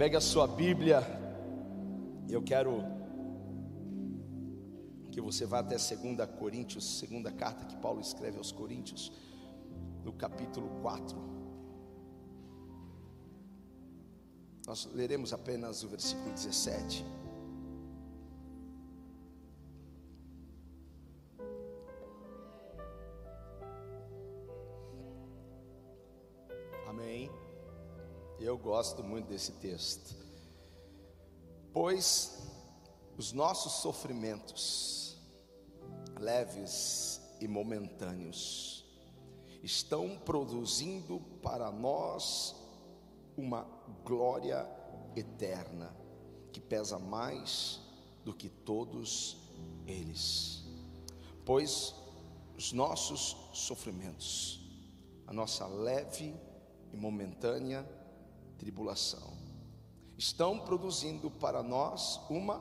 Pega a sua Bíblia. Eu quero que você vá até 2 Coríntios, segunda carta que Paulo escreve aos Coríntios, no capítulo 4. Nós leremos apenas o versículo 17. Gosto muito desse texto. Pois os nossos sofrimentos, leves e momentâneos, estão produzindo para nós uma glória eterna, que pesa mais do que todos eles. Pois os nossos sofrimentos, a nossa leve e momentânea tribulação, estão produzindo para nós uma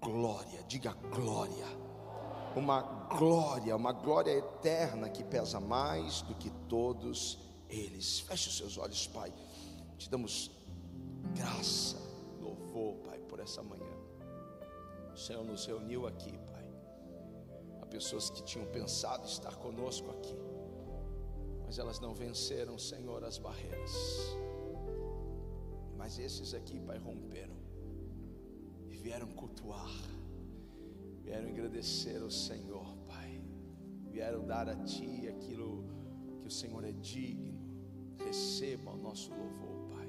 glória, diga glória, uma glória, uma glória eterna que pesa mais do que todos eles. Feche os seus olhos, Pai. Te damos graça, louvor, Pai, por essa manhã. O Senhor nos reuniu aqui, Pai. Há pessoas que tinham pensado estar conosco aqui, mas elas não venceram, Senhor, as barreiras. Mas esses aqui, Pai, romperam e vieram cultuar, vieram agradecer ao Senhor, Pai, vieram dar a Ti aquilo que o Senhor é digno. Receba o nosso louvor, Pai.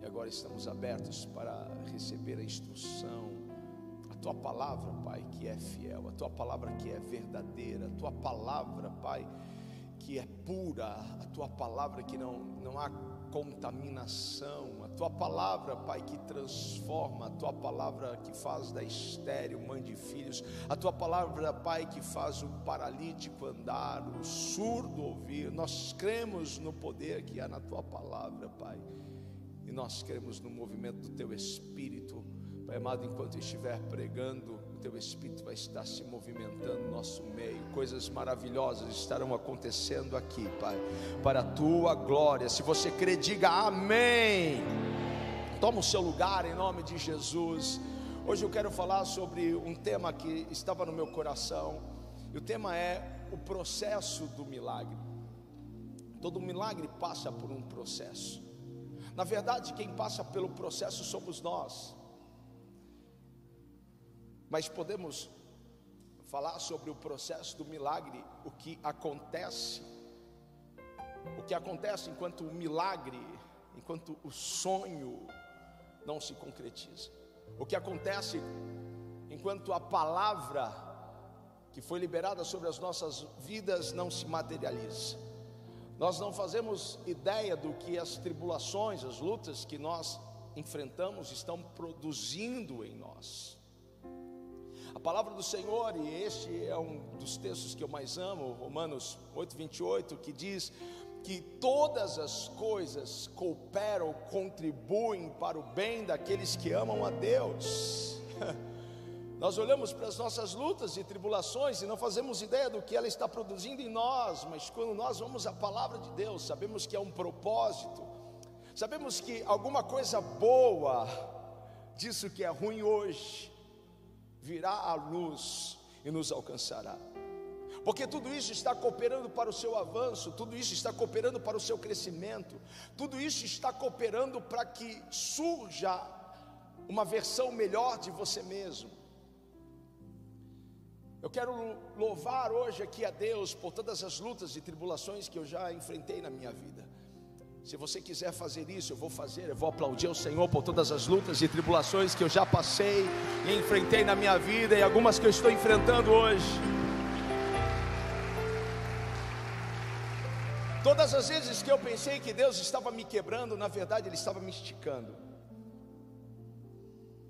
E agora estamos abertos para receber a instrução, a Tua palavra, Pai, que é fiel, a Tua palavra que é verdadeira, a Tua palavra, Pai, que é pura, a Tua palavra que não, não há contaminação, tua palavra, Pai, que transforma, a tua palavra que faz da estéreo mãe de filhos, a tua palavra, Pai, que faz o paralítico andar, o surdo ouvir. Nós cremos no poder que há na tua palavra, Pai, e nós cremos no movimento do teu espírito, Pai amado, enquanto estiver pregando teu Espírito vai estar se movimentando no nosso meio, coisas maravilhosas estarão acontecendo aqui, Pai, para a tua glória. Se você crê, diga amém. Toma o seu lugar em nome de Jesus. Hoje eu quero falar sobre um tema que estava no meu coração, e o tema é o processo do milagre. Todo milagre passa por um processo. Na verdade, quem passa pelo processo somos nós mas podemos falar sobre o processo do milagre, o que acontece, o que acontece enquanto o milagre, enquanto o sonho não se concretiza, o que acontece enquanto a palavra que foi liberada sobre as nossas vidas não se materializa. Nós não fazemos ideia do que as tribulações, as lutas que nós enfrentamos estão produzindo em nós. A palavra do Senhor, e este é um dos textos que eu mais amo, Romanos 8, 28, que diz que todas as coisas cooperam, contribuem para o bem daqueles que amam a Deus. Nós olhamos para as nossas lutas e tribulações e não fazemos ideia do que ela está produzindo em nós, mas quando nós vamos à palavra de Deus, sabemos que é um propósito, sabemos que alguma coisa boa disso que é ruim hoje virá à luz e nos alcançará. Porque tudo isso está cooperando para o seu avanço, tudo isso está cooperando para o seu crescimento, tudo isso está cooperando para que surja uma versão melhor de você mesmo. Eu quero louvar hoje aqui a Deus por todas as lutas e tribulações que eu já enfrentei na minha vida. Se você quiser fazer isso, eu vou fazer. Eu vou aplaudir o Senhor por todas as lutas e tribulações que eu já passei e enfrentei na minha vida e algumas que eu estou enfrentando hoje. Todas as vezes que eu pensei que Deus estava me quebrando, na verdade Ele estava me esticando.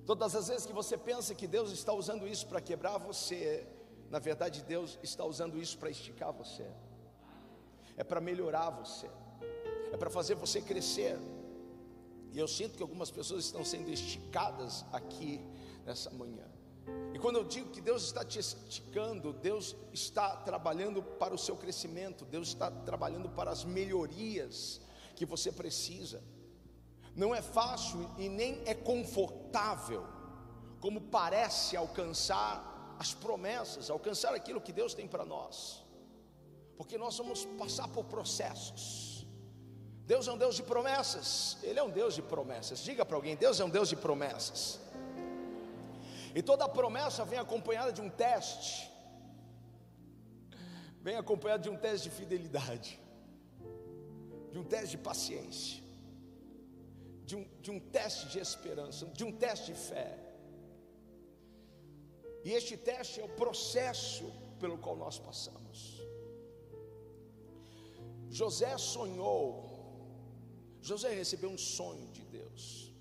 Todas as vezes que você pensa que Deus está usando isso para quebrar você, na verdade Deus está usando isso para esticar você, é para melhorar você é para fazer você crescer. E eu sinto que algumas pessoas estão sendo esticadas aqui nessa manhã. E quando eu digo que Deus está te esticando, Deus está trabalhando para o seu crescimento, Deus está trabalhando para as melhorias que você precisa. Não é fácil e nem é confortável, como parece alcançar as promessas, alcançar aquilo que Deus tem para nós, porque nós vamos passar por processos. Deus é um Deus de promessas, Ele é um Deus de promessas. Diga para alguém: Deus é um Deus de promessas. E toda promessa vem acompanhada de um teste, vem acompanhada de um teste de fidelidade, de um teste de paciência de um, de um teste de esperança, de um teste de fé. E este teste é o processo pelo qual nós passamos. José sonhou, José recebeu um sonho de Deus.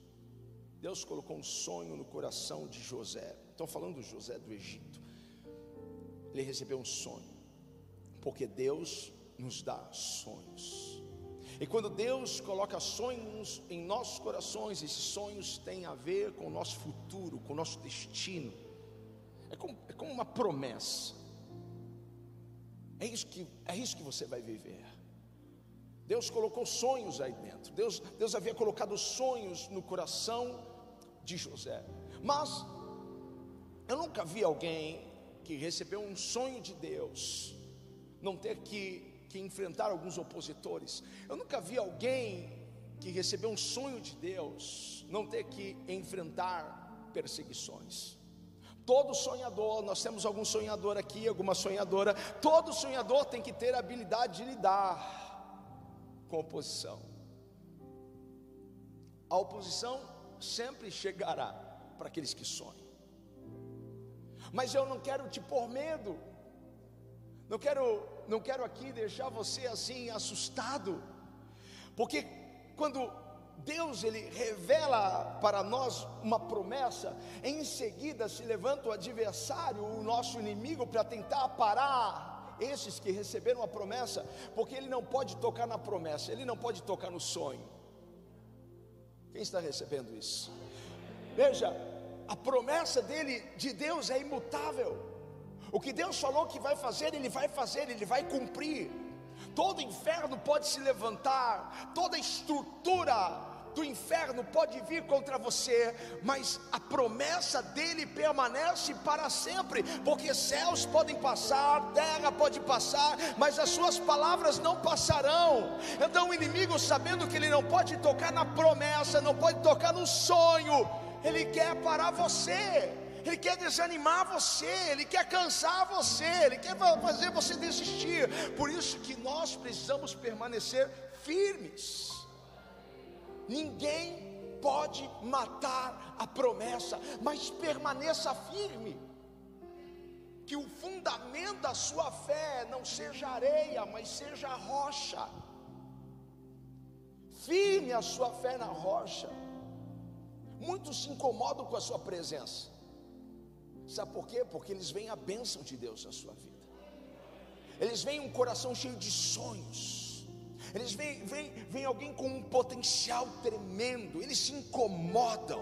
Deus colocou um sonho no coração de José. Estão falando do José do Egito. Ele recebeu um sonho, porque Deus nos dá sonhos. E quando Deus coloca sonhos em nossos corações, esses sonhos têm a ver com o nosso futuro, com o nosso destino. É como, é como uma promessa. É isso, que, é isso que você vai viver. Deus colocou sonhos aí dentro. Deus, Deus havia colocado sonhos no coração de José. Mas eu nunca vi alguém que recebeu um sonho de Deus não ter que que enfrentar alguns opositores. Eu nunca vi alguém que recebeu um sonho de Deus não ter que enfrentar perseguições. Todo sonhador, nós temos algum sonhador aqui, alguma sonhadora, todo sonhador tem que ter a habilidade de lidar com oposição. A oposição sempre chegará para aqueles que sonham. Mas eu não quero te pôr medo, não quero, não quero aqui deixar você assim assustado, porque quando Deus ele revela para nós uma promessa, em seguida se levanta o adversário, o nosso inimigo, para tentar parar esses que receberam a promessa, porque ele não pode tocar na promessa, ele não pode tocar no sonho. Quem está recebendo isso? Veja, a promessa dele, de Deus, é imutável. O que Deus falou que vai fazer, Ele vai fazer, Ele vai cumprir. Todo inferno pode se levantar, toda estrutura do inferno pode vir contra você, mas a promessa dele permanece para sempre, porque céus podem passar, terra pode passar, mas as suas palavras não passarão. Então o inimigo, sabendo que ele não pode tocar na promessa, não pode tocar no sonho, ele quer parar você. Ele quer desanimar você, Ele quer cansar você, Ele quer fazer você desistir. Por isso que nós precisamos permanecer firmes. Ninguém pode matar a promessa, mas permaneça firme. Que o fundamento da sua fé não seja areia, mas seja rocha. Firme a sua fé na rocha. Muitos se incomodam com a sua presença. Sabe por quê? Porque eles veem a bênção de Deus na sua vida. Eles veem um coração cheio de sonhos. Eles veem, veem, veem alguém com um potencial tremendo. Eles se incomodam.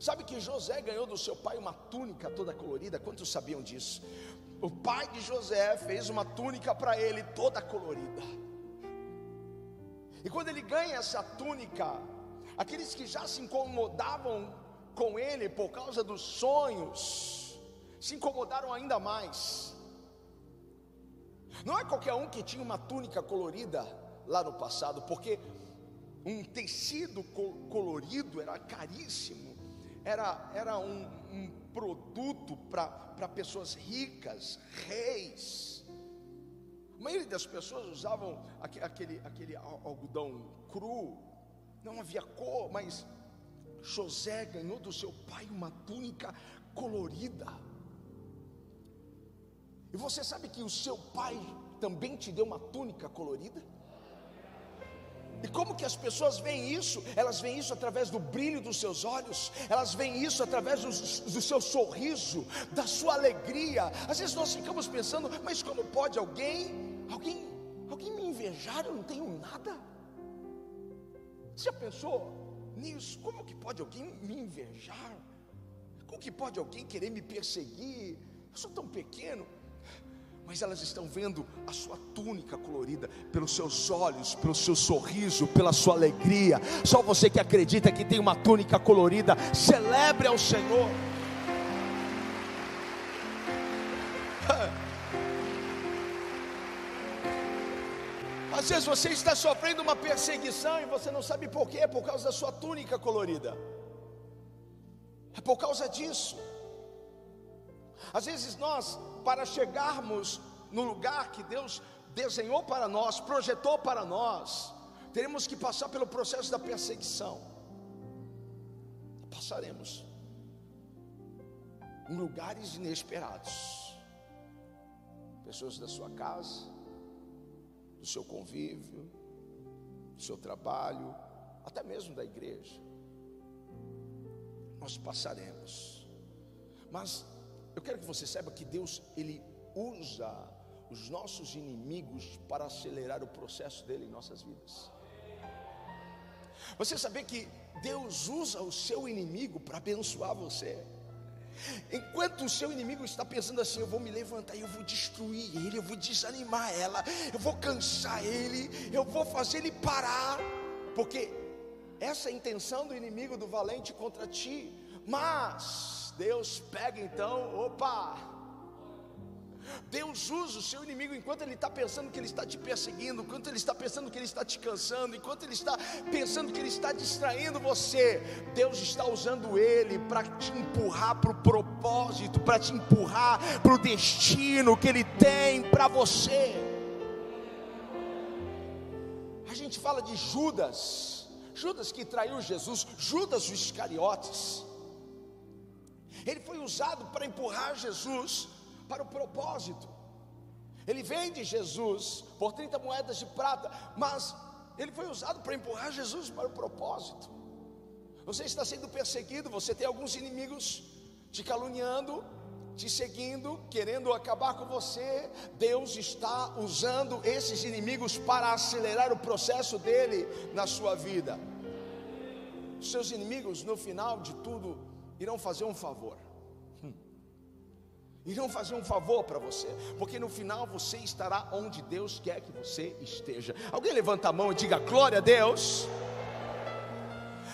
Sabe que José ganhou do seu pai uma túnica toda colorida? Quantos sabiam disso? O pai de José fez uma túnica para ele toda colorida. E quando ele ganha essa túnica, aqueles que já se incomodavam com ele por causa dos sonhos, se incomodaram ainda mais. Não é qualquer um que tinha uma túnica colorida lá no passado, porque um tecido colorido era caríssimo, era, era um, um produto para pessoas ricas, reis. A maioria das pessoas usavam aquele, aquele algodão cru, não havia cor, mas José ganhou do seu pai uma túnica colorida. E você sabe que o seu pai também te deu uma túnica colorida? E como que as pessoas veem isso? Elas veem isso através do brilho dos seus olhos, elas veem isso através do, do, seu sorriso, da sua alegria. Às vezes nós ficamos pensando, mas como pode alguém, alguém, alguém me invejar? Eu não tenho nada. Você já pensou? nisso. Como que pode alguém me invejar? Como que pode alguém querer me perseguir? Eu sou tão pequeno. Mas elas estão vendo a sua túnica colorida, pelos seus olhos, pelo seu sorriso, pela sua alegria. Só você que acredita que tem uma túnica colorida, celebre ao Senhor. Às vezes você está sofrendo uma perseguição e você não sabe por quê, é por causa da sua túnica colorida. É por causa disso. Às vezes nós, para chegarmos no lugar que Deus desenhou para nós, projetou para nós, teremos que passar pelo processo da perseguição. Passaremos em lugares inesperados. Pessoas da sua casa, do seu convívio, do seu trabalho, até mesmo da igreja. Nós passaremos. Mas eu quero que você saiba que Deus ele usa os nossos inimigos para acelerar o processo dele em nossas vidas. Você saber que Deus usa o seu inimigo para abençoar você. Enquanto o seu inimigo está pensando assim, eu vou me levantar, eu vou destruir ele, eu vou desanimar ela, eu vou cansar ele, eu vou fazer ele parar, porque essa é a intenção do inimigo do valente contra ti. Mas Deus pega então, opa, Deus usa o seu inimigo enquanto ele está pensando que ele está te perseguindo, enquanto ele está pensando que ele está te cansando, enquanto ele está pensando que ele está distraindo você. Deus está usando ele para te empurrar para o propósito, para te empurrar para o destino que ele tem para você. A gente fala de Judas, Judas que traiu Jesus, Judas os Iscariotes. Ele foi usado para empurrar Jesus para o propósito. Ele vende Jesus por 30 moedas de prata, mas ele foi usado para empurrar Jesus para o propósito. Você está sendo perseguido, você tem alguns inimigos te caluniando, te seguindo, querendo acabar com você. Deus está usando esses inimigos para acelerar o processo dele na sua vida. Seus inimigos, no final de tudo, irão fazer um favor irão fazer um favor para você, porque no final você estará onde Deus quer que você esteja. Alguém levanta a mão e diga glória a Deus.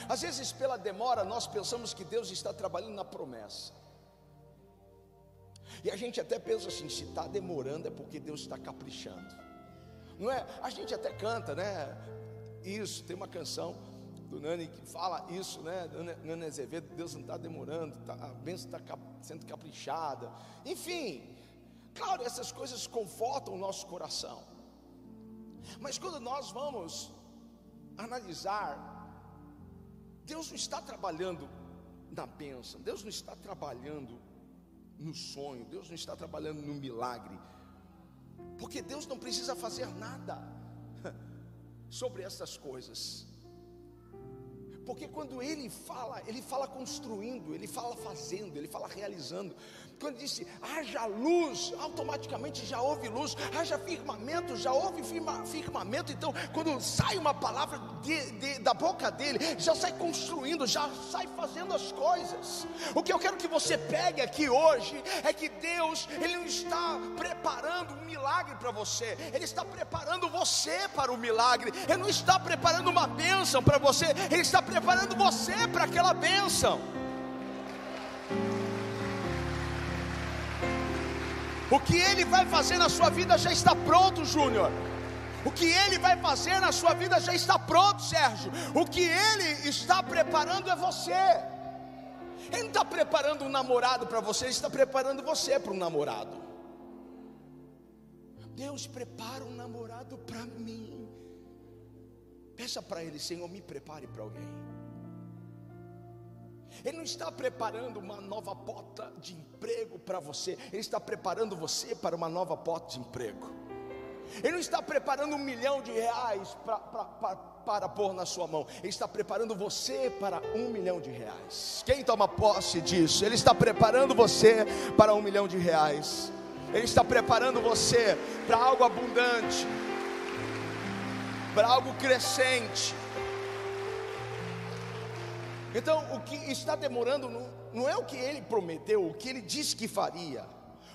Às vezes, pela demora, nós pensamos que Deus está trabalhando na promessa. E a gente até pensa assim: se está demorando é porque Deus está caprichando. Não é? A gente até canta, né? Isso, tem uma canção do Nani que fala isso, né? Nani Azevedo, Deus não está demorando, tá, a bênção está sendo caprichada. Enfim, claro, essas coisas confortam o nosso coração. Mas quando nós vamos analisar, Deus não está trabalhando na bênção, Deus não está trabalhando no sonho, Deus não está trabalhando no milagre, porque Deus não precisa fazer nada sobre essas coisas. Porque quando ele fala, ele fala construindo, ele fala fazendo, ele fala realizando. Quando disse haja luz, automaticamente já houve luz, haja firmamento, já houve firma, firmamento. Então, quando sai uma palavra de, de, da boca dele, já sai construindo, já sai fazendo as coisas. O que eu quero que você pegue aqui hoje é que Deus, Ele não está preparando um milagre para você, Ele está preparando você para o milagre, Ele não está preparando uma bênção para você, Ele está preparando você para aquela bênção. O que ele vai fazer na sua vida já está pronto, Júnior. O que ele vai fazer na sua vida já está pronto, Sérgio. O que ele está preparando é você. Ele não está preparando um namorado para você, ele está preparando você para um namorado. Deus prepara um namorado para mim. Peça para ele, Senhor, me prepare para alguém. Ele não está preparando uma nova porta de emprego para você, Ele está preparando você para uma nova porta de emprego. Ele não está preparando um milhão de reais pra, pra, pra, para pôr na sua mão, Ele está preparando você para um milhão de reais. Quem toma posse disso? Ele está preparando você para um milhão de reais, Ele está preparando você para algo abundante, para algo crescente. Então, o que está demorando não, é o que ele prometeu, o que ele disse que faria.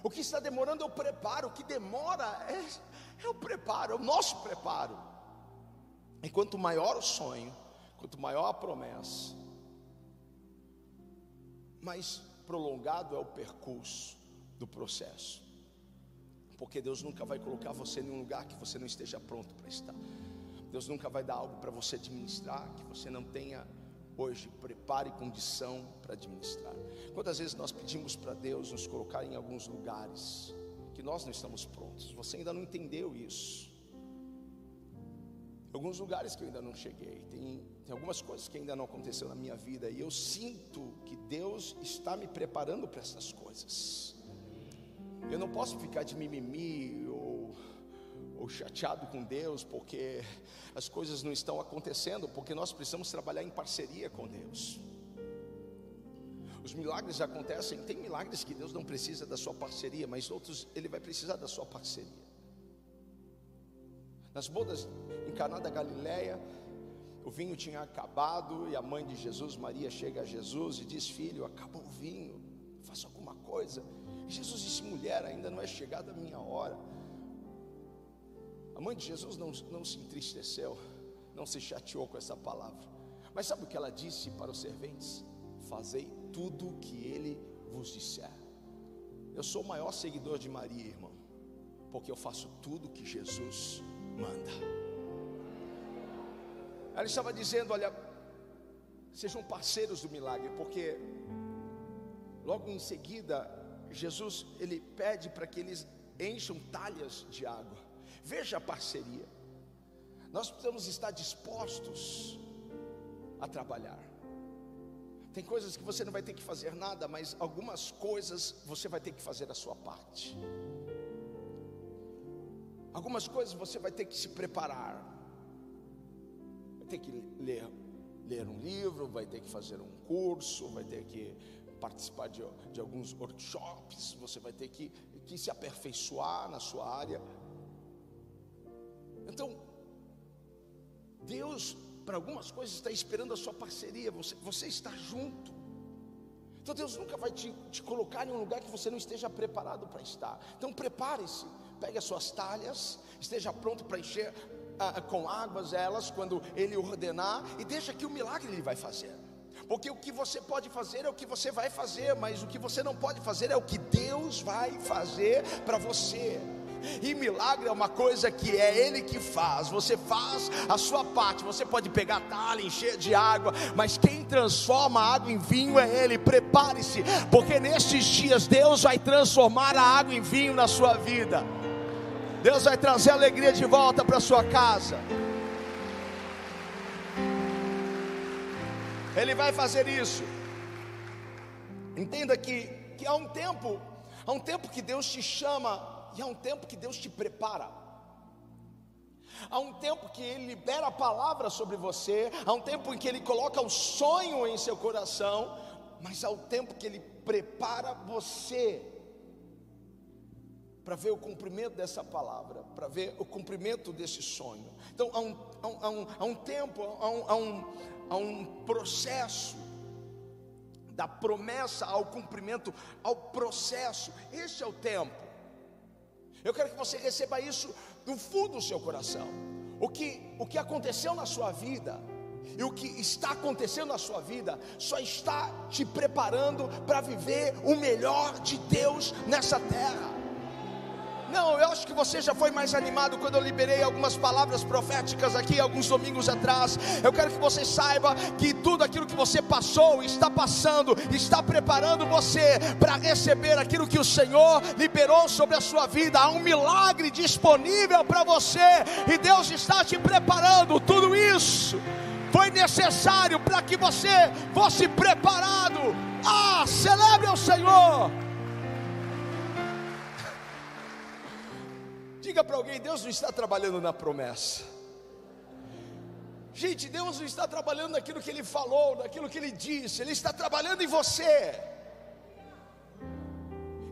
O que está demorando é o preparo, o que demora é, é o preparo, é o nosso preparo. E quanto maior o sonho, quanto maior a promessa, mais prolongado é o percurso do processo. Porque Deus nunca vai colocar você em um lugar que você não esteja pronto para estar. Deus nunca vai dar algo para você administrar que você não tenha hoje prepare condição para administrar. Quantas vezes nós pedimos para Deus nos colocar em alguns lugares que nós não estamos prontos? Você ainda não entendeu isso. Alguns lugares que eu ainda não cheguei, tem, tem algumas coisas que ainda não aconteceu na minha vida e eu sinto que Deus está me preparando para essas coisas. Eu não posso ficar de mimimi ou chateado com Deus porque as coisas não estão acontecendo, porque nós precisamos trabalhar em parceria com Deus. Os milagres acontecem, tem milagres que Deus não precisa da sua parceria, mas outros ele vai precisar da sua parceria. Nas bodas em Caná da Galileia, o vinho tinha acabado e a mãe de Jesus, Maria, chega a Jesus e diz: Filho, acabou o vinho, faça alguma coisa. E Jesus disse: Mulher, ainda não é chegada a minha hora. A mãe de Jesus não, não se entristeceu, não se chateou com essa palavra. Mas sabe o que ela disse para os serventes? Fazei tudo o que ele vos disser. Eu sou o maior seguidor de Maria, irmão, porque eu faço tudo o que Jesus manda. Ela estava dizendo: olha, sejam parceiros do milagre, porque logo em seguida, Jesus ele pede para que eles encham talhas de água. Veja a parceria. Nós precisamos estar dispostos a trabalhar. Tem coisas que você não vai ter que fazer nada, mas algumas coisas você vai ter que fazer a sua parte. Algumas coisas você vai ter que se preparar. Vai ter que ler, ler um livro, vai ter que fazer um curso, vai ter que participar de, de alguns workshops, você vai ter que, que se aperfeiçoar na sua área. Então, Deus, para algumas coisas, está esperando a sua parceria, você, você está junto. Então, Deus nunca vai te, te colocar em um lugar que você não esteja preparado para estar. Então, prepare-se, pegue as suas talhas, esteja pronto para encher ah, com águas elas quando Ele ordenar, e deixa que o milagre Ele vai fazer. Porque o que você pode fazer é o que você vai fazer, mas o que você não pode fazer é o que Deus vai fazer para você. E milagre é uma coisa que é Ele que faz. Você faz a sua parte. Você pode pegar talha, encher de água, mas quem transforma a água em vinho é Ele. Prepare-se, porque nestes dias Deus vai transformar a água em vinho na sua vida. Deus vai trazer alegria de volta para sua casa. Ele vai fazer isso. Entenda que, que há um tempo, há um tempo que Deus te chama e há um tempo que Deus te prepara. Há um tempo que Ele libera a palavra sobre você, há um tempo em que Ele coloca o sonho em seu coração, mas há um tempo que Ele prepara você para ver o cumprimento dessa palavra, para ver o cumprimento desse sonho. Então há um, há um, há um tempo, há um, há, um, há um processo da promessa ao cumprimento, ao processo. Este é o tempo. Eu quero que você receba isso do fundo do seu coração. O que, o que aconteceu na sua vida e o que está acontecendo na sua vida só está te preparando para viver o melhor de Deus nessa terra. Não, eu acho que você já foi mais animado quando eu liberei algumas palavras proféticas aqui alguns domingos atrás. Eu quero que você saiba que tudo aquilo que você passou, está passando, está preparando você para receber aquilo que o Senhor liberou sobre a sua vida. Há um milagre disponível para você e Deus está te preparando. Tudo isso foi necessário para que você fosse preparado. Ah, celebre o Senhor. Diga para alguém: Deus não está trabalhando na promessa. Gente, Deus não está trabalhando naquilo que Ele falou, naquilo que Ele disse, Ele está trabalhando em você.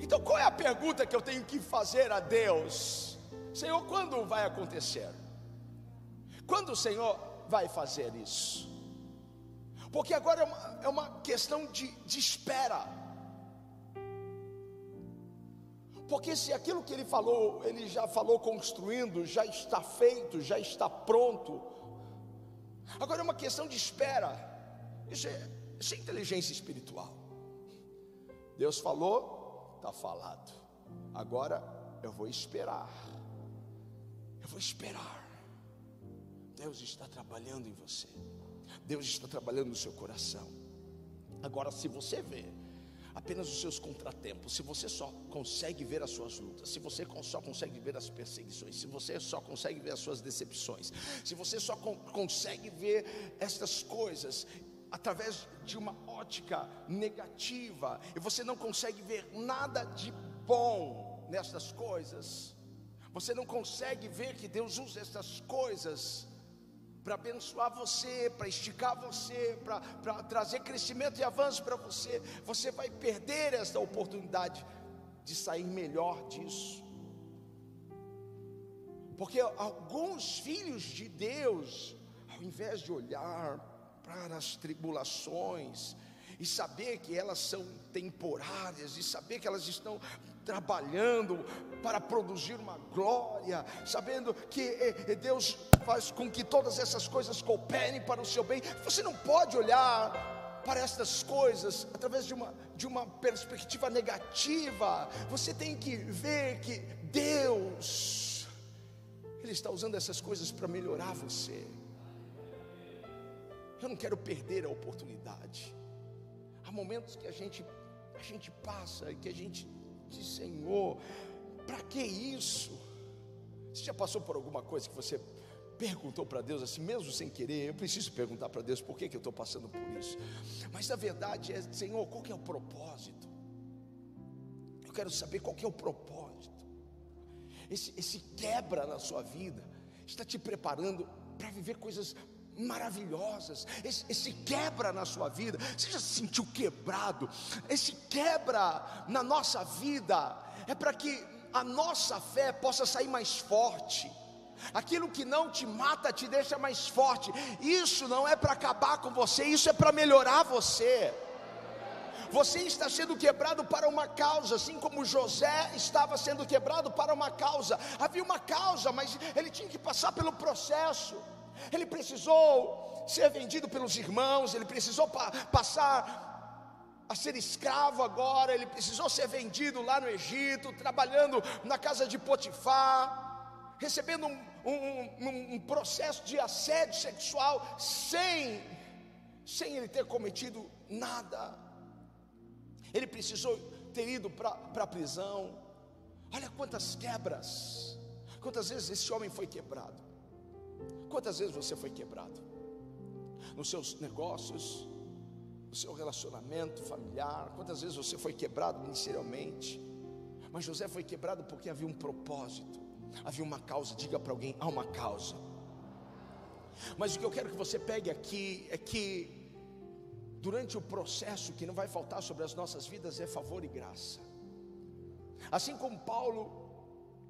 Então, qual é a pergunta que eu tenho que fazer a Deus? Senhor, quando vai acontecer? Quando o Senhor vai fazer isso? Porque agora é uma, é uma questão de, de espera. Porque se aquilo que ele falou, ele já falou construindo, já está feito, já está pronto. Agora é uma questão de espera. Isso é, isso é inteligência espiritual. Deus falou, está falado. Agora eu vou esperar. Eu vou esperar. Deus está trabalhando em você. Deus está trabalhando no seu coração. Agora, se você vê apenas os seus contratempos, se você só consegue ver as suas lutas, se você só consegue ver as perseguições, se você só consegue ver as suas decepções, se você só con consegue ver estas coisas através de uma ótica negativa, e você não consegue ver nada de bom nestas coisas, você não consegue ver que Deus usa essas coisas para abençoar você, para esticar você, para trazer crescimento e avanço para você, você vai perder esta oportunidade de sair melhor disso. Porque alguns filhos de Deus, ao invés de olhar para as tribulações, e saber que elas são temporárias, e saber que elas estão trabalhando para produzir uma glória, sabendo que eh, eh, Deus faz com que todas essas coisas cooperem para o seu bem. Você não pode olhar para estas coisas através de uma, de uma perspectiva negativa. Você tem que ver que Deus, Ele está usando essas coisas para melhorar você. Eu não quero perder a oportunidade. Há momentos que a gente, a gente passa e que a gente Senhor, para que isso? Você já passou por alguma coisa que você perguntou para Deus assim, mesmo sem querer, eu preciso perguntar para Deus por que, que eu estou passando por isso. Mas a verdade é, Senhor, qual que é o propósito? Eu quero saber qual que é o propósito. Esse, esse quebra na sua vida está te preparando para viver coisas maravilhosas. Esse, esse, quebra na sua vida, você já se sentiu quebrado? Esse quebra na nossa vida é para que a nossa fé possa sair mais forte. Aquilo que não te mata te deixa mais forte. Isso não é para acabar com você, isso é para melhorar você. Você está sendo quebrado para uma causa, assim como José estava sendo quebrado para uma causa. Havia uma causa, mas ele tinha que passar pelo processo. Ele precisou ser vendido pelos irmãos, ele precisou pa passar a ser escravo agora, ele precisou ser vendido lá no Egito, trabalhando na casa de Potifar, recebendo um, um, um processo de assédio sexual sem, sem ele ter cometido nada. Ele precisou ter ido para a prisão. Olha quantas quebras, quantas vezes esse homem foi quebrado. Quantas vezes você foi quebrado? Nos seus negócios, no seu relacionamento familiar, quantas vezes você foi quebrado ministerialmente? Mas José foi quebrado porque havia um propósito, havia uma causa. Diga para alguém: há uma causa. Mas o que eu quero que você pegue aqui é que, durante o processo, que não vai faltar sobre as nossas vidas é favor e graça. Assim como Paulo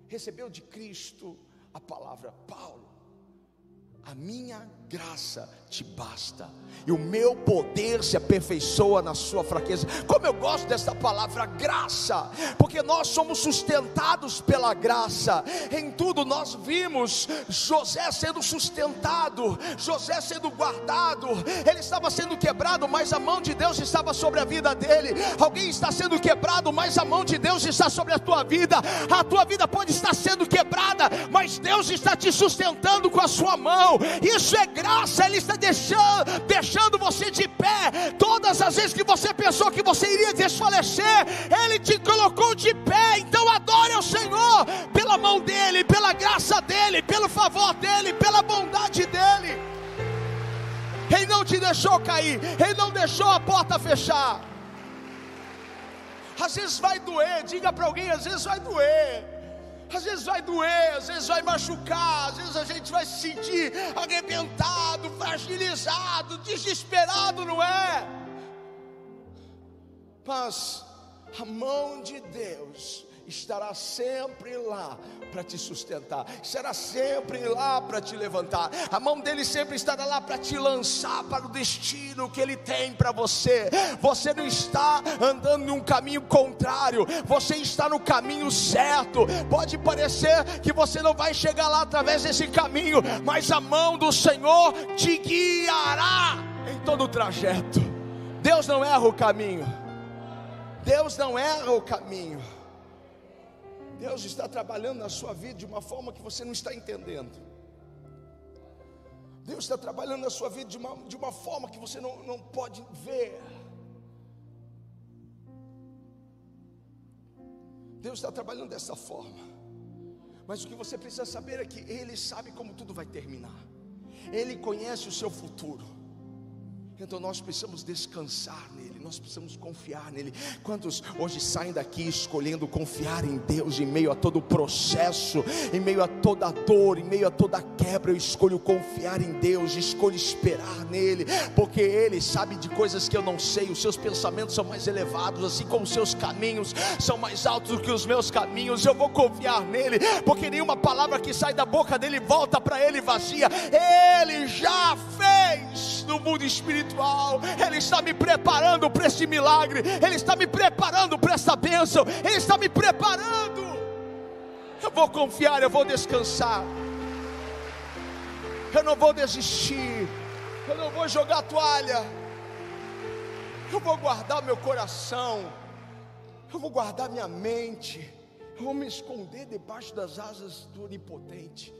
recebeu de Cristo a palavra, Paulo, a minha graça te basta, e o meu poder se aperfeiçoa na sua fraqueza. Como eu gosto desta palavra graça, porque nós somos sustentados pela graça. Em tudo nós vimos José sendo sustentado, José sendo guardado. Ele estava sendo quebrado, mas a mão de Deus estava sobre a vida dele. Alguém está sendo quebrado, mas a mão de Deus está sobre a tua vida. A tua vida pode estar sendo quebrada, mas Deus está te sustentando com a sua mão. Isso é graça, Ele está deixando, deixando você de pé. Todas as vezes que você pensou que você iria desfalecer, Ele te colocou de pé. Então adore ao Senhor pela mão dEle, pela graça dEle, pelo favor dEle, pela bondade dEle. Ele não te deixou cair, Ele não deixou a porta fechar. Às vezes vai doer, diga para alguém, às vezes vai doer. Às vezes vai doer, às vezes vai machucar, às vezes a gente vai se sentir arrebentado, fragilizado, desesperado, não é? Mas a mão de Deus estará sempre lá para te sustentar, estará sempre lá para te levantar, a mão dele sempre estará lá para te lançar para o destino que ele tem para você. Você não está andando em um caminho contrário, você está no caminho certo. Pode parecer que você não vai chegar lá através desse caminho, mas a mão do Senhor te guiará em todo o trajeto. Deus não erra o caminho. Deus não erra o caminho. Deus está trabalhando na sua vida de uma forma que você não está entendendo. Deus está trabalhando na sua vida de uma, de uma forma que você não, não pode ver. Deus está trabalhando dessa forma. Mas o que você precisa saber é que Ele sabe como tudo vai terminar. Ele conhece o seu futuro. Então nós precisamos descansar nele, nós precisamos confiar nele. Quantos hoje saem daqui escolhendo confiar em Deus em meio a todo o processo, em meio a toda a dor, em meio a toda a quebra, eu escolho confiar em Deus, escolho esperar nele, porque ele sabe de coisas que eu não sei, os seus pensamentos são mais elevados, assim como os seus caminhos são mais altos do que os meus caminhos. Eu vou confiar nele, porque nenhuma palavra que sai da boca dele volta para ele vazia. Ele já fez no mundo espiritual. Ele está me preparando para esse milagre, Ele está me preparando para essa bênção, Ele está me preparando. Eu vou confiar, eu vou descansar, eu não vou desistir, eu não vou jogar toalha, eu vou guardar meu coração, eu vou guardar minha mente, eu vou me esconder debaixo das asas do Onipotente.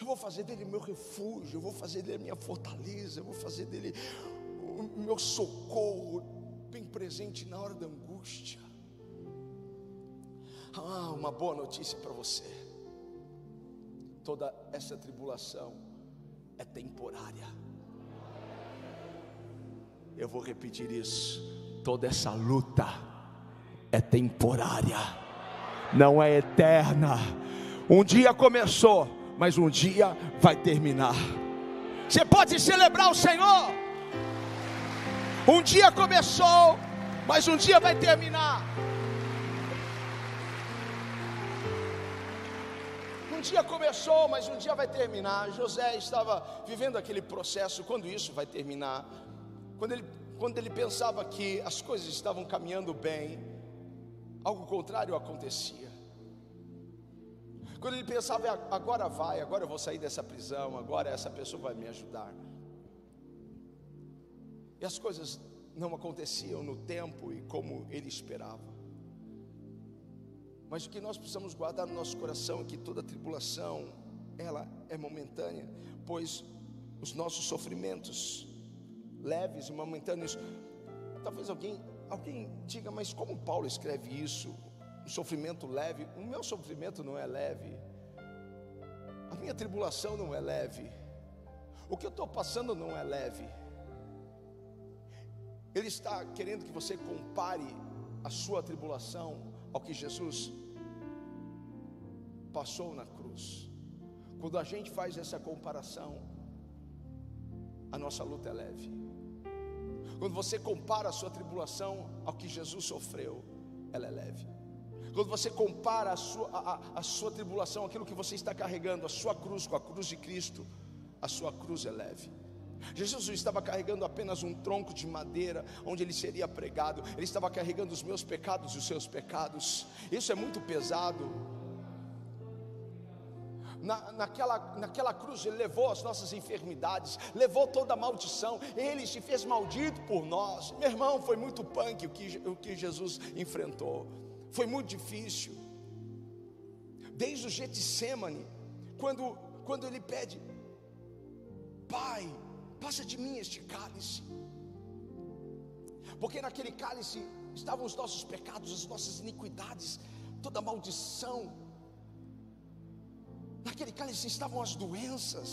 Eu vou fazer dele meu refúgio, eu vou fazer dele minha fortaleza, eu vou fazer dele o meu socorro, bem presente na hora da angústia. Ah, uma boa notícia para você. Toda essa tribulação é temporária. Eu vou repetir isso. Toda essa luta é temporária, não é eterna. Um dia começou mas um dia vai terminar. Você pode celebrar o Senhor. Um dia começou, mas um dia vai terminar. Um dia começou, mas um dia vai terminar. José estava vivendo aquele processo. Quando isso vai terminar? Quando ele, quando ele pensava que as coisas estavam caminhando bem, algo contrário acontecia. Quando ele pensava, agora vai, agora eu vou sair dessa prisão, agora essa pessoa vai me ajudar. E as coisas não aconteciam no tempo e como ele esperava. Mas o que nós precisamos guardar no nosso coração é que toda tribulação, ela é momentânea, pois os nossos sofrimentos leves e momentâneos, talvez alguém, alguém diga, mas como Paulo escreve isso? Um sofrimento leve. O meu sofrimento não é leve. A minha tribulação não é leve. O que eu estou passando não é leve. Ele está querendo que você compare a sua tribulação ao que Jesus passou na cruz. Quando a gente faz essa comparação, a nossa luta é leve. Quando você compara a sua tribulação ao que Jesus sofreu, ela é leve. Quando você compara a sua, a, a sua tribulação, aquilo que você está carregando, a sua cruz com a cruz de Cristo, a sua cruz é leve. Jesus estava carregando apenas um tronco de madeira onde ele seria pregado, ele estava carregando os meus pecados e os seus pecados. Isso é muito pesado. Na, naquela, naquela cruz ele levou as nossas enfermidades, levou toda a maldição, ele se fez maldito por nós. Meu irmão, foi muito punk o que, o que Jesus enfrentou. Foi muito difícil. Desde o Getsemane, quando, quando ele pede, Pai, passa de mim este cálice. Porque naquele cálice estavam os nossos pecados, as nossas iniquidades, toda maldição. Naquele cálice estavam as doenças.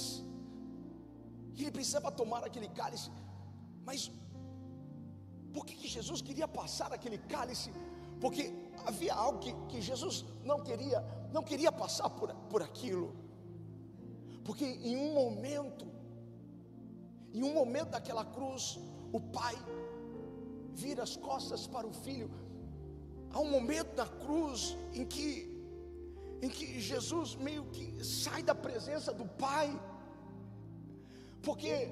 E ele precisava tomar aquele cálice. Mas por que, que Jesus queria passar aquele cálice? Porque havia algo que, que Jesus não queria, não queria passar por, por aquilo. Porque em um momento, em um momento daquela cruz, o pai vira as costas para o filho. há um momento na cruz em que em que Jesus meio que sai da presença do Pai, porque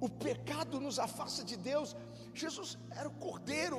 o pecado nos afasta de Deus. Jesus era o Cordeiro,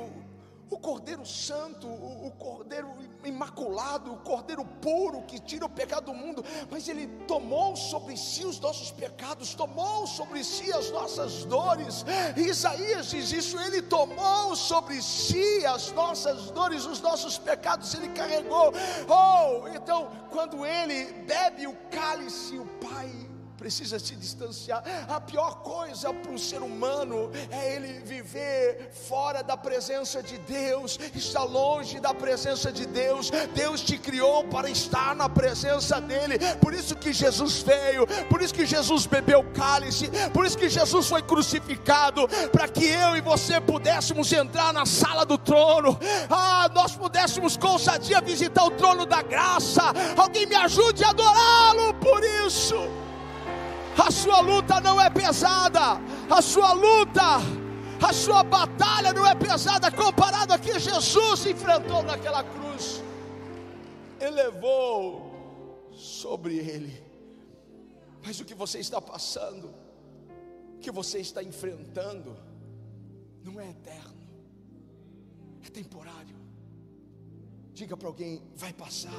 o Cordeiro Santo, o, Cordeiro Imaculado, o Cordeiro Puro que tira o pecado do mundo, mas Ele tomou sobre si os nossos pecados, tomou sobre si as nossas dores. Isaías diz isso: Ele tomou sobre si as nossas dores, os nossos pecados, Ele carregou. Oh, então, quando Ele bebe o cálice, o Pai precisa se distanciar. A pior coisa para o ser humano é ele viver fora da presença de Deus, estar longe da presença de Deus. Deus te criou para estar na presença dEle, por isso que Jesus veio, por isso que Jesus bebeu cálice, por isso que Jesus foi crucificado, para que eu e você pudéssemos entrar na sala do trono, ah, nós pudéssemos com ousadia visitar o trono da graça. Alguém me ajude a adorá-lo por isso. A sua luta não é pesada, a sua luta, a sua batalha não é pesada comparado a que Jesus enfrentou naquela cruz. Ele levou sobre ele. Mas o que você está passando, o que você está enfrentando, não é eterno, é temporário. Diga para alguém: vai passar,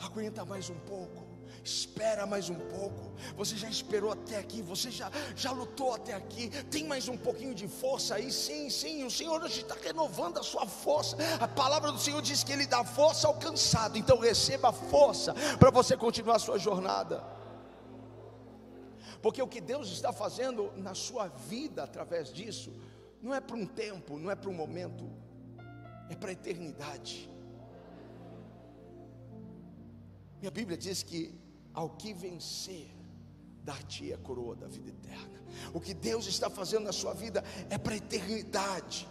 aguenta mais um pouco espera mais um pouco. Você já esperou até aqui, você já, já lutou até aqui. Tem mais um pouquinho de força aí? Sim, sim. O Senhor hoje está renovando a sua força. A palavra do Senhor diz que Ele dá força ao cansado. Então receba força para você continuar a sua jornada. Porque o que Deus está fazendo na sua vida através disso, não é para um tempo, não é para um momento, é para a eternidade. Minha Bíblia diz que ao que vencer, dar-te a coroa da vida eterna. O que Deus está fazendo na sua vida é para a eternidade.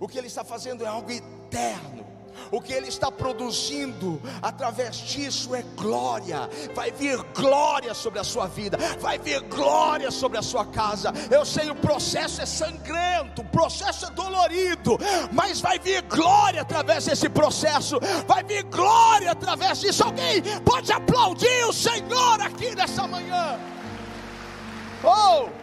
O que Ele está fazendo é algo eterno. O que Ele está produzindo através disso é glória. Vai vir glória sobre a sua vida, vai vir glória sobre a sua casa. Eu sei, o processo é sangrento, o processo é dolorido, mas vai vir glória através desse processo, vai vir glória através disso. Alguém pode aplaudir o Senhor aqui nessa manhã. Oh!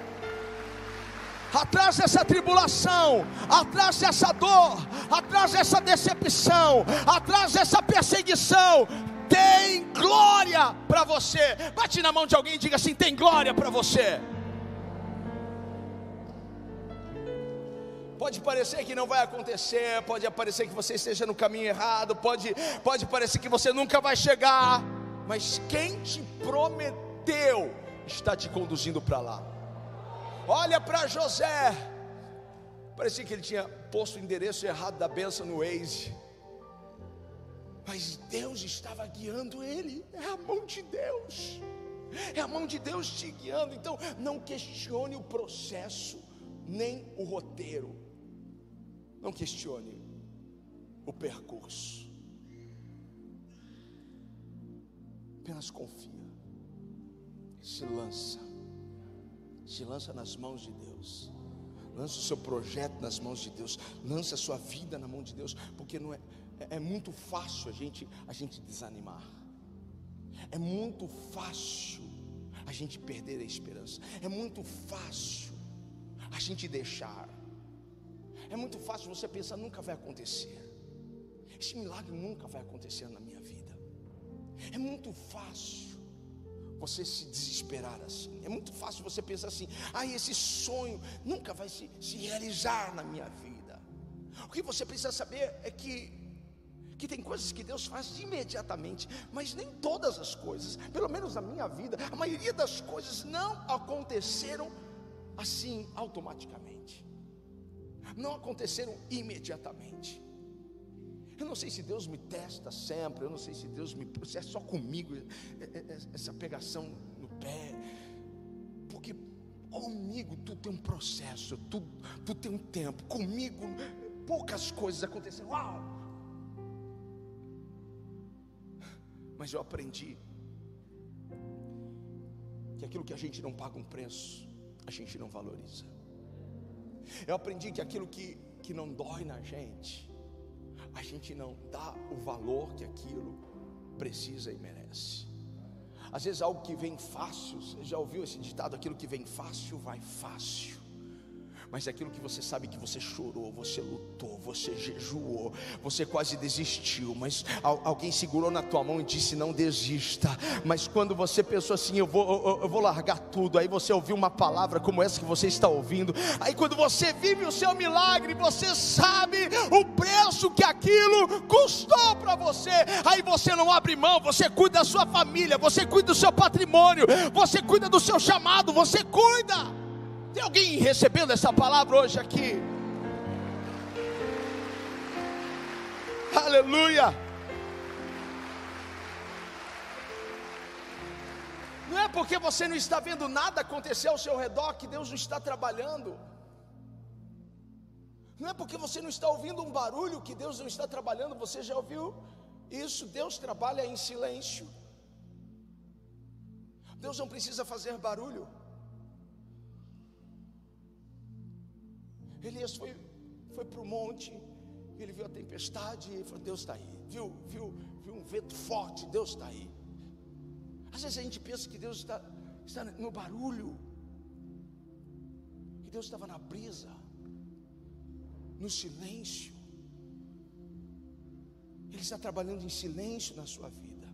Atrás dessa tribulação, atrás dessa dor, atrás dessa decepção, atrás dessa perseguição, tem glória para você. Bate na mão de alguém e diga assim: tem glória para você. Pode parecer que não vai acontecer, pode parecer que você esteja no caminho errado, pode, pode parecer que você nunca vai chegar, mas quem te prometeu está te conduzindo para lá. Olha para José. Parecia que ele tinha posto o endereço errado da benção no Waze. Mas Deus estava guiando ele. É a mão de Deus. É a mão de Deus te guiando. Então, não questione o processo, nem o roteiro. Não questione o percurso. Apenas confia. Se lança se lança nas mãos de Deus. Lança o seu projeto nas mãos de Deus. Lança a sua vida na mão de Deus, porque não é, é, é muito fácil a gente a gente desanimar. É muito fácil a gente perder a esperança. É muito fácil a gente deixar. É muito fácil você pensar nunca vai acontecer. Esse milagre nunca vai acontecer na minha vida. É muito fácil você se desesperar assim. É muito fácil você pensar assim: ah, esse sonho nunca vai se, se realizar na minha vida. O que você precisa saber é que que tem coisas que Deus faz imediatamente, mas nem todas as coisas, pelo menos na minha vida, a maioria das coisas não aconteceram assim automaticamente, não aconteceram imediatamente. Eu não sei se Deus me testa sempre, eu não sei se Deus me. Se é só comigo é, é, é, essa pegação no pé. Porque comigo tu tem um processo, tu, tu tem um tempo. Comigo poucas coisas aconteceram. Uau! Mas eu aprendi que aquilo que a gente não paga um preço, a gente não valoriza. Eu aprendi que aquilo que, que não dói na gente, a gente não dá o valor que aquilo precisa e merece. Às vezes algo que vem fácil, você já ouviu esse ditado? Aquilo que vem fácil vai fácil mas é aquilo que você sabe que você chorou, você lutou, você jejuou, você quase desistiu, mas alguém segurou na tua mão e disse: Não desista. Mas quando você pensou assim, eu vou, eu, eu vou largar tudo, aí você ouviu uma palavra como essa que você está ouvindo, aí quando você vive o seu milagre, você sabe o preço que aquilo custou para você, aí você não abre mão, você cuida da sua família, você cuida do seu patrimônio, você cuida do seu chamado, você cuida. Tem alguém recebendo essa palavra hoje aqui? Aleluia! Não é porque você não está vendo nada acontecer ao seu redor que Deus não está trabalhando. Não é porque você não está ouvindo um barulho que Deus não está trabalhando. Você já ouviu isso? Deus trabalha em silêncio. Deus não precisa fazer barulho. Elias foi, foi para o monte, ele viu a tempestade e falou: Deus está aí. Viu, viu, viu um vento forte, Deus está aí. Às vezes a gente pensa que Deus está, está no barulho, que Deus estava na brisa, no silêncio. Ele está trabalhando em silêncio na sua vida.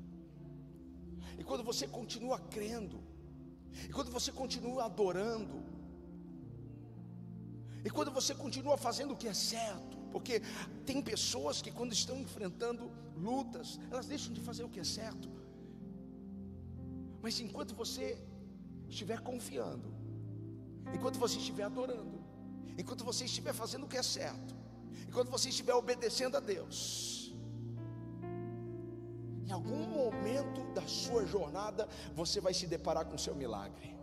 E quando você continua crendo, e quando você continua adorando, e quando você continua fazendo o que é certo, porque tem pessoas que quando estão enfrentando lutas, elas deixam de fazer o que é certo. Mas enquanto você estiver confiando, enquanto você estiver adorando, enquanto você estiver fazendo o que é certo, enquanto você estiver obedecendo a Deus, em algum momento da sua jornada você vai se deparar com o seu milagre.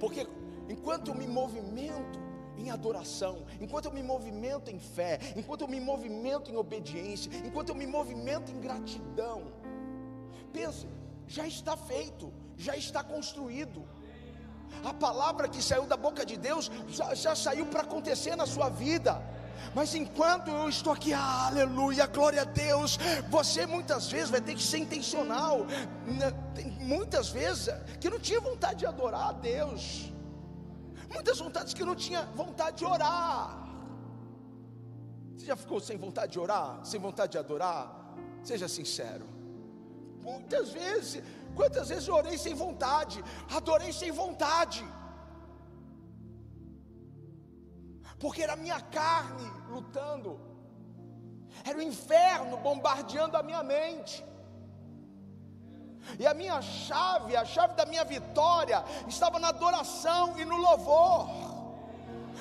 Porque enquanto eu me movimento em adoração, enquanto eu me movimento em fé, enquanto eu me movimento em obediência, enquanto eu me movimento em gratidão, pense, já está feito, já está construído. A palavra que saiu da boca de Deus já, já saiu para acontecer na sua vida. Mas enquanto eu estou aqui, aleluia, glória a Deus, você muitas vezes vai ter que ser intencional. Tem muitas vezes que não tinha vontade de adorar a Deus muitas vontades que eu não tinha vontade de orar. Você já ficou sem vontade de orar, sem vontade de adorar? Seja sincero. Muitas vezes, quantas vezes eu orei sem vontade, adorei sem vontade, porque era a minha carne lutando, era o inferno bombardeando a minha mente. E a minha chave, a chave da minha vitória, estava na adoração e no louvor.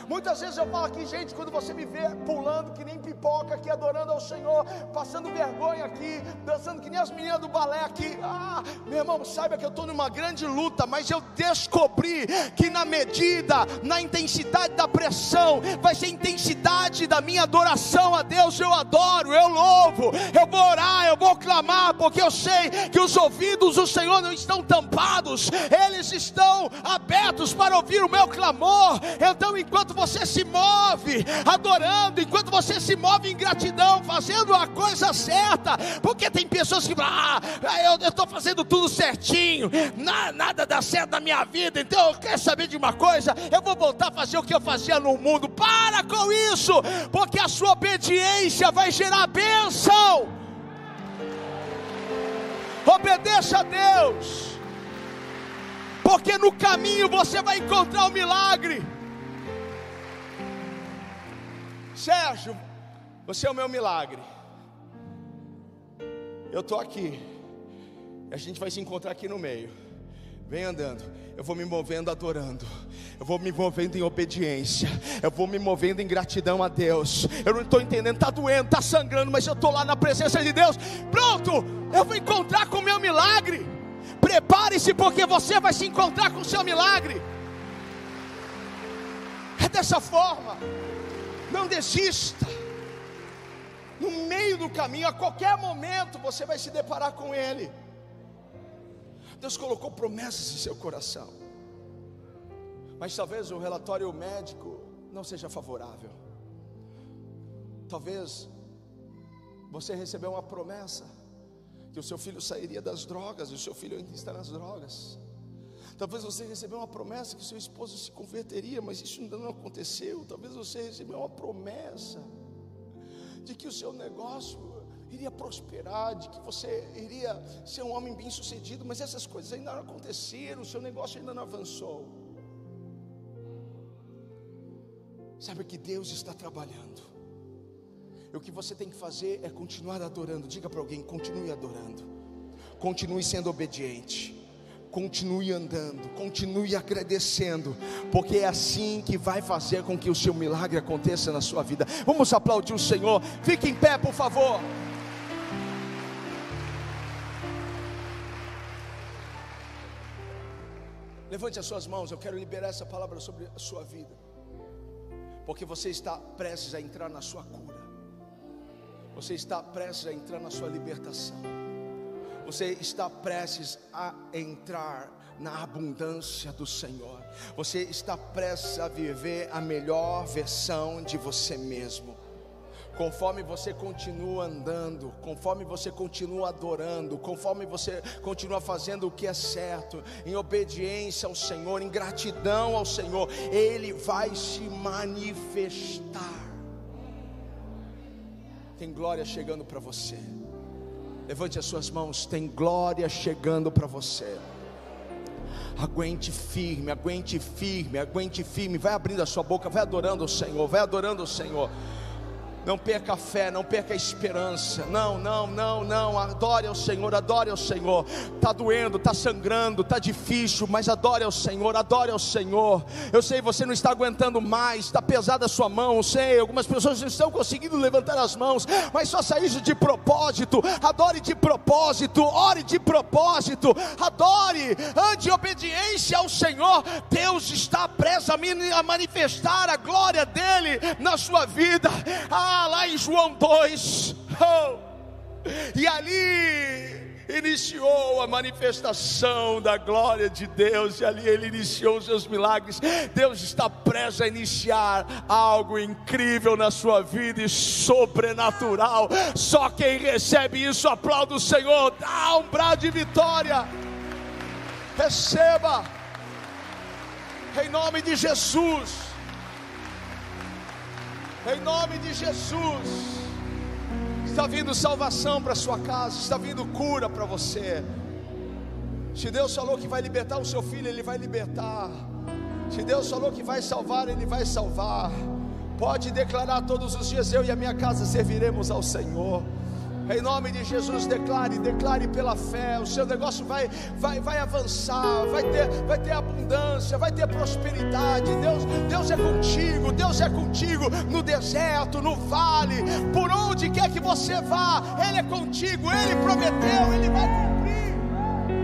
Muitas vezes eu falo aqui, gente, quando você me vê pulando que nem pipoca aqui, adorando ao Senhor, passando vergonha aqui, dançando que nem as meninas do balé aqui, ah, meu irmão, saiba que eu estou numa grande luta, mas eu descobri que na medida, na intensidade da pressão, vai ser intensidade da minha adoração a Deus. Eu adoro, eu louvo, eu vou orar, eu vou clamar, porque eu sei que os ouvidos do Senhor não estão tampados, eles estão abertos para ouvir o meu clamor. Então, enquanto você se move adorando, enquanto você se move em gratidão, fazendo a coisa certa, porque tem pessoas que ah, eu estou fazendo tudo certinho, na, nada dá certo na minha vida, então eu quero saber de uma coisa, eu vou voltar a fazer o que eu fazia no mundo. Para com isso, porque a sua obediência vai gerar bênção. Obedeça a Deus, porque no caminho você vai encontrar o milagre. Sérgio, você é o meu milagre. Eu estou aqui. A gente vai se encontrar aqui no meio. Vem andando. Eu vou me movendo adorando. Eu vou me movendo em obediência. Eu vou me movendo em gratidão a Deus. Eu não estou entendendo, está doendo, está sangrando, mas eu estou lá na presença de Deus. Pronto, eu vou encontrar com o meu milagre. Prepare-se, porque você vai se encontrar com o seu milagre. É dessa forma. Não desista. No meio do caminho, a qualquer momento, você vai se deparar com Ele. Deus colocou promessas em seu coração. Mas talvez o relatório médico não seja favorável. Talvez você recebeu uma promessa que o seu filho sairia das drogas, e o seu filho ainda está nas drogas. Talvez você recebeu uma promessa que seu esposo se converteria, mas isso ainda não aconteceu. Talvez você recebeu uma promessa de que o seu negócio iria prosperar, de que você iria ser um homem bem-sucedido, mas essas coisas ainda não aconteceram, o seu negócio ainda não avançou. Sabe que Deus está trabalhando. E o que você tem que fazer é continuar adorando. Diga para alguém: continue adorando, continue sendo obediente continue andando, continue agradecendo, porque é assim que vai fazer com que o seu milagre aconteça na sua vida. Vamos aplaudir o Senhor. Fique em pé, por favor. Levante as suas mãos, eu quero liberar essa palavra sobre a sua vida, porque você está prestes a entrar na sua cura, você está prestes a entrar na sua libertação, você está prestes a entrar na abundância do Senhor, você está prestes a viver a melhor versão de você mesmo conforme você continua andando, conforme você continua adorando, conforme você continua fazendo o que é certo, em obediência ao Senhor, em gratidão ao Senhor, Ele vai se manifestar. Tem glória chegando para você. Levante as suas mãos, tem glória chegando para você. Aguente firme, aguente firme, aguente firme. Vai abrindo a sua boca, vai adorando o Senhor, vai adorando o Senhor. Não perca a fé, não perca a esperança. Não, não, não, não. Adore ao Senhor, adore ao Senhor. Está doendo, está sangrando, está difícil, mas adore ao Senhor, adore ao Senhor. Eu sei, você não está aguentando mais, está pesada a sua mão. Eu sei, algumas pessoas não estão conseguindo levantar as mãos, mas só isso de propósito. Adore de propósito, ore de propósito. Adore, ande em obediência ao Senhor. Deus está preso a manifestar a glória dele na sua vida. Ah, lá em João 2, oh, e ali iniciou a manifestação da glória de Deus, e ali ele iniciou os seus milagres. Deus está prestes a iniciar algo incrível na sua vida e sobrenatural. Só quem recebe isso, aplauda o Senhor, dá um brado de vitória. Receba, em nome de Jesus. Em nome de Jesus. Está vindo salvação para sua casa, está vindo cura para você. Se Deus falou que vai libertar o seu filho, Ele vai libertar. Se Deus falou que vai salvar, Ele vai salvar. Pode declarar todos os dias: Eu e a minha casa serviremos ao Senhor. Em nome de Jesus, declare, declare pela fé. O seu negócio vai, vai, vai avançar, vai ter, vai ter abundância, vai ter prosperidade. Deus, Deus é contigo, Deus é contigo no deserto, no vale, por onde quer que você vá, Ele é contigo, Ele prometeu, Ele vai